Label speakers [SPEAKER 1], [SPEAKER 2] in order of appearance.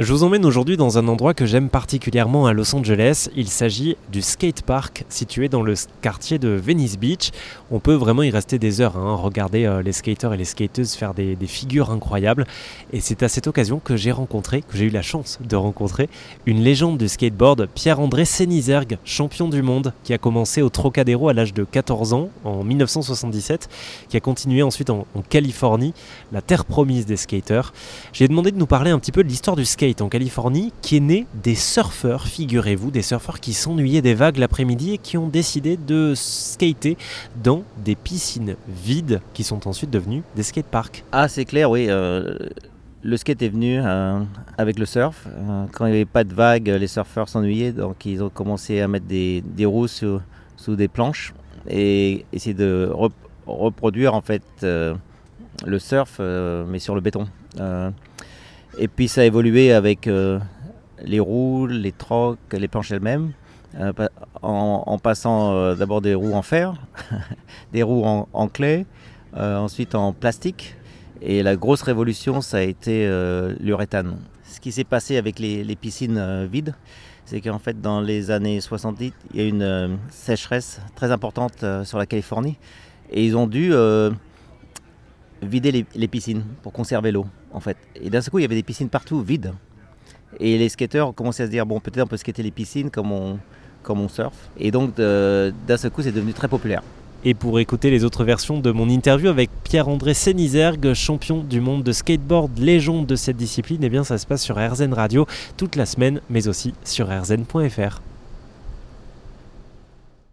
[SPEAKER 1] Je vous emmène aujourd'hui dans un endroit que j'aime particulièrement à Los Angeles. Il s'agit du skate park situé dans le quartier de Venice Beach. On peut vraiment y rester des heures, hein, regarder euh, les skateurs et les skateuses faire des, figures incroyables. Et c'est à cette occasion que j'ai rencontré, que j'ai eu la chance de rencontrer, une légende du skateboard, Pierre-André Sénizergue, champion du monde, qui a commencé au Trocadéro à l'âge de 14 ans en 1977, qui a continué ensuite en, en Californie, la terre promise des skateurs. J'ai demandé de nous parler un petit peu de l'histoire du skate en Californie qui est né des surfeurs, figurez-vous, des surfeurs qui s'ennuyaient des vagues l'après-midi et qui ont décidé de skater dans des piscines vides qui sont ensuite devenues des skateparks.
[SPEAKER 2] Ah c'est clair, oui. Euh, le skate est venu euh, avec le surf. Euh, quand il n'y avait pas de vagues, les surfeurs s'ennuyaient, donc ils ont commencé à mettre des, roues sous, des planches et essayer de reproduire en fait le surf mais sur le béton. Et puis ça a évolué avec euh, les roues, les trocs, les planches elles-mêmes, euh, en, passant euh, d'abord des roues en fer, des roues en, clé, ensuite en plastique. Et la grosse révolution, ça a été l'uréthane. Ce qui s'est passé avec les, les piscines vides, c'est qu'en fait, dans les années 70, il y a eu une sécheresse très importante sur la Californie. Et ils ont dû vider les, piscines pour conserver l'eau, en fait. Et d'un seul coup, il y avait des piscines partout, vides. Et les skateurs commencé à se dire, bon, peut-être on peut skater les piscines comme on, comme on surf. Et donc, d'un seul coup, c'est devenu très populaire.
[SPEAKER 1] Et pour écouter les autres versions de mon interview avec Pierre-André Sénizergue, champion du monde de skateboard, légende de cette discipline, eh bien ça se passe sur RZN Radio toute la semaine, mais aussi sur rzn.fr.